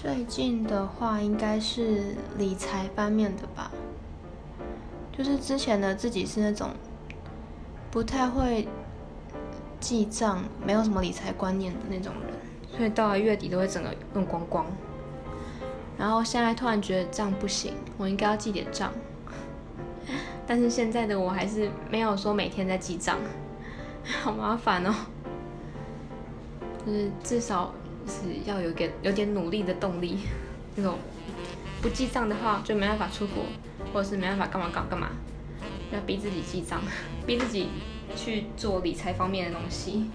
最近的话，应该是理财方面的吧。就是之前的自己是那种不太会记账、没有什么理财观念的那种人，所以到了月底都会整个用光光。然后现在突然觉得这样不行，我应该要记点账。但是现在的我还是没有说每天在记账，好麻烦哦。就是至少是要有点有点努力的动力，那种不记账的话就没办法出国，或者是没办法干嘛干干嘛，要逼自己记账，逼自己去做理财方面的东西。